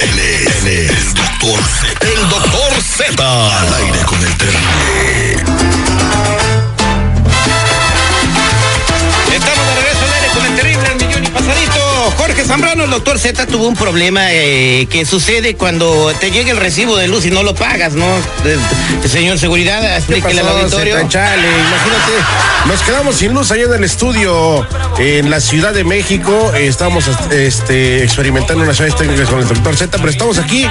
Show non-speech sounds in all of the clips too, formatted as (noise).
Él es, es el doctor Z. El doctor Z. Al aire con el terrible. Estamos de regreso al aire con el terrible al millón y pasadito. Zambrano, el doctor Z tuvo un problema eh, que sucede cuando te llega el recibo de luz y no lo pagas, ¿no? De- señor seguridad, explíquele al auditorio. Zeta, chale, imagínate, nos quedamos sin luz allá en el estudio en la Ciudad de México. Eh, Estamos este, experimentando unas áreas técnicas con el doctor Z, pero estamos aquí,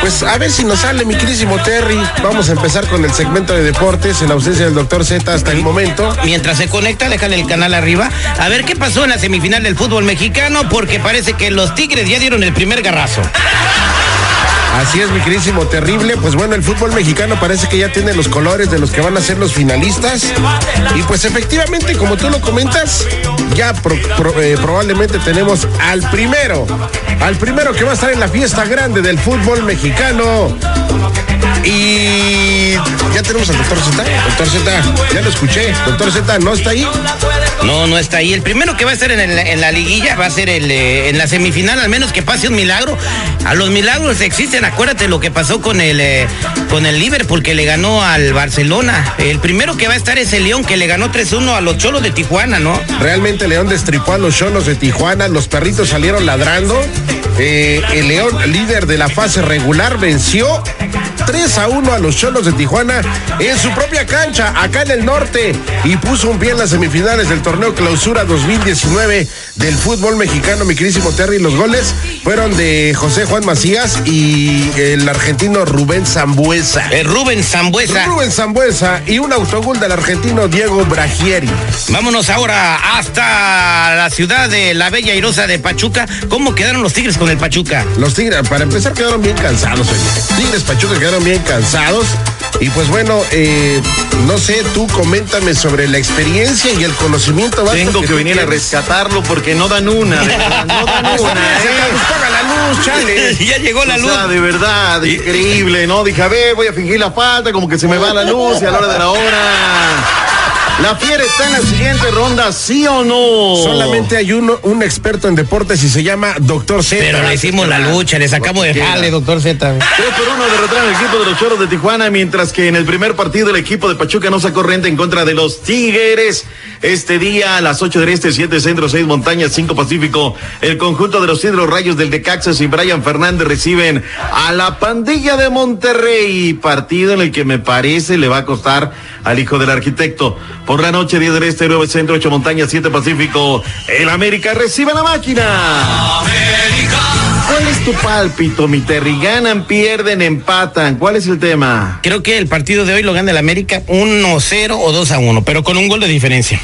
pues a ver si nos sale, mi querísimo Terry. Vamos a empezar con el segmento de deportes en ausencia del doctor Z hasta el momento. Mientras se conecta, déjale el canal arriba. A ver qué pasó en la semifinal del fútbol mexicano, porque parece que los Tigres ya dieron el primer garrazo. Así es, mi querísimo terrible. Pues bueno, el fútbol mexicano parece que ya tiene los colores de los que van a ser los finalistas. Y pues efectivamente, como tú lo comentas, ya eh, probablemente tenemos al primero, al primero que va a estar en la fiesta grande del fútbol mexicano. Y ya tenemos al doctor Z. Doctor Z, ya lo escuché. Doctor Z, ¿no está ahí? No, no está ahí. El primero que va a estar en, la liguilla va a ser eh, en la semifinal, al menos que pase un milagro. A los milagros existen, acuérdate lo que pasó con el, eh, con el Liverpool que le ganó al Barcelona. El primero que va a estar es el León que le ganó 3-1 a los Cholos de Tijuana, ¿no? Realmente León destripó a los cholos de Tijuana, los perritos salieron ladrando. Eh, el León, líder de la fase regular, venció 3 a 1 a los cholos de Tijuana en su propia cancha, acá en el norte, y puso un pie en las semifinales del torneo Clausura 2019 del fútbol mexicano, mi querísimo Terry. Los goles fueron de José Juan Macías y el argentino Rubén Zambuesa. Eh, Rubén Zambuesa. Rubén Zambuesa y un autogol del argentino Diego Bragieri. Vámonos ahora hasta la ciudad de la bella airosa de Pachuca. ¿Cómo quedaron los Tigres con el Pachuca? Los Tigres, para empezar, quedaron bien cansados. oye. Tigres Pachuca quedaron bien cansados. Y pues bueno, eh, no sé, tú coméntame sobre la experiencia y el conocimiento. Tengo que tú venir a rescatarlo porque no dan una, de verdad, no dan (laughs) una, mira, ¿eh? la luz, chale. (laughs) ya llegó la O luz. sea, de verdad, increíble, ¿no? Dije, a ver, voy a fingir la falta, como que se me va la luz y a la hora de la hora. La fiera está en la siguiente ronda, ¿sí o no? Solamente hay uno, un experto en deportes y se llama Doctor Z. Pero le hicimos la lucha, le sacamos de jale, doctor Z. 3 por 1 derrotaron al equipo de los Choros de Tijuana, mientras que en el primer partido el equipo de Pachuca no sacó renta en contra de los Tigres. Este día a las 8 del Este, 7 Centro, 6 Montañas, 5 Pacífico. El conjunto de los Hidros Rayos del Decaxas y Brian Fernández reciben a la pandilla de Monterrey. Partido en el que me parece le va a costar al hijo del arquitecto. Por la noche, 10 del Este, 9 Centro, 8 Montañas, 7 Pacífico. El América recibe a la máquina. ¿Cuál es tu pálpito, mi Terry? ¿Ganan, pierden, empatan? ¿Cuál es el tema? Creo que el partido de hoy lo gana el América 1-0 o 2-1, pero con un gol de diferencia.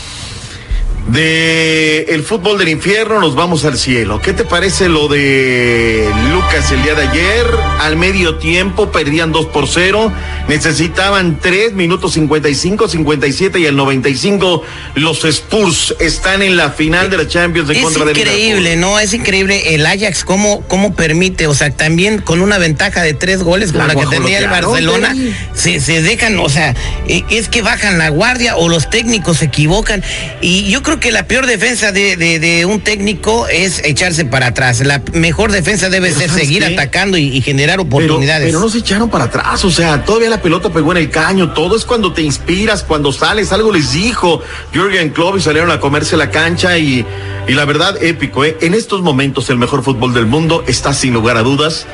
De el fútbol del infierno nos vamos al cielo. ¿Qué te parece lo de Lucas el día de ayer? Al medio tiempo perdían 2 por 0. Necesitaban 3 minutos 55, 57 y el 95. Los Spurs están en la final de la Champions en Es contra de increíble, ¿no? Es increíble el Ajax cómo, cómo permite, o sea, también con una ventaja de tres goles como La la, que tenía el Barcelona, se, se dejan, o sea, eh, es que bajan la guardia o los técnicos se equivocan. Y yo creo que la peor defensa de, de- de un técnico es echarse para atrás. La mejor defensa debe ser ¿sabes seguir qué? atacando y, y generar Pero, oportunidades. pero no se echaron para atrás, o sea, todavía la pelota pegó en el caño, todo es cuando te inspiras, cuando sales, algo les dijo Jürgen Klopp y salieron a comerse la cancha y, y la verdad, épico, ¿eh? En estos momentos el mejor fútbol del mundo está sin lugar a dudas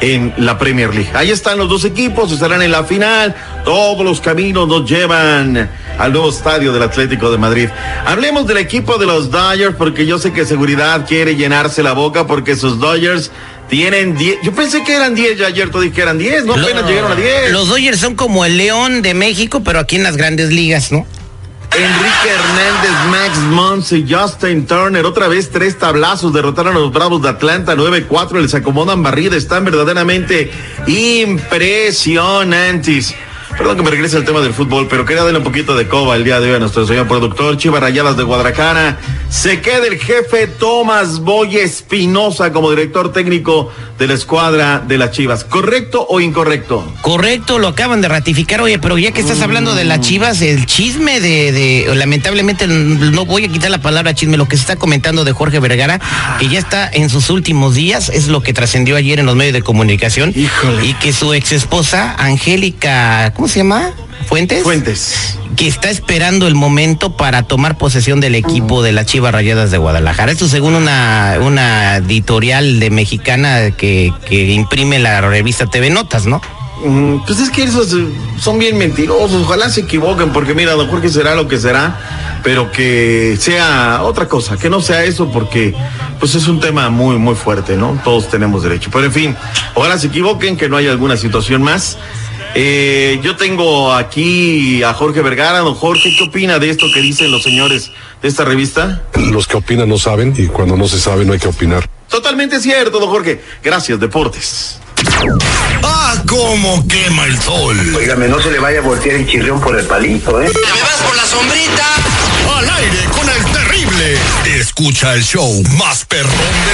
en la Premier League. Ahí están los dos equipos, estarán en la final, todos los caminos nos llevan al nuevo estadio del Atlético de Madrid. Hablemos del equipo de los Dodgers porque yo sé que seguridad quiere llenarse la boca porque sus Dodgers tienen 10. Yo pensé que eran 10 ya ayer, tú dijiste que eran 10, no Lo- apenas llegaron a 10. Los Dodgers son como el León de México, pero aquí en las grandes ligas, ¿no? Enrique Hernández, Max Mons y Justin Turner. Otra vez tres tablazos derrotaron a los Bravos de Atlanta 9-4. Les acomodan barrida. Están verdaderamente impresionantes. Perdón que me regrese al tema del fútbol, pero quería darle un poquito de coba el día de hoy a nuestro señor productor Chivas Rayadas de Guadalajara. Se queda el jefe Tomás Boy Espinosa como director técnico de la escuadra de las Chivas. ¿Correcto o incorrecto? Correcto, lo acaban de ratificar. Oye, pero ya que estás hablando de las Chivas, el chisme de, de lamentablemente no voy a quitar la palabra chisme, lo que se está comentando de Jorge Vergara, que ya está en sus últimos días, es lo que trascendió ayer en los medios de comunicación. Híjole. Y que su ex esposa, Angélica, ¿cómo se llama? Fuentes. Fuentes. Que está esperando el momento para tomar posesión del equipo de las Chivas Rayadas de Guadalajara. Esto según una, una editorial de mexicana que, que imprime la revista TV Notas, ¿no? Mm, Pues es que esos son bien mentirosos. Ojalá se equivoquen, porque mira, don Jorge será lo que será, pero que sea otra cosa, que no sea eso, porque pues es un tema muy, muy fuerte, ¿no? Todos tenemos derecho. Pero en fin, ojalá se equivoquen, que no haya alguna situación más. Eh, yo tengo aquí a Jorge Vergara. Don Jorge, ¿qué opina de esto que dicen los señores de esta revista? Los que opinan no saben y cuando no se sabe no hay que opinar. Totalmente cierto, don Jorge. Gracias, Deportes. ¡Ah, cómo quema el sol! Óigame, no se le vaya a voltear el chirrión por el palito, ¿eh? ¿Me vas por la sombrita? Al aire con el terrible. Escucha el show más perrón de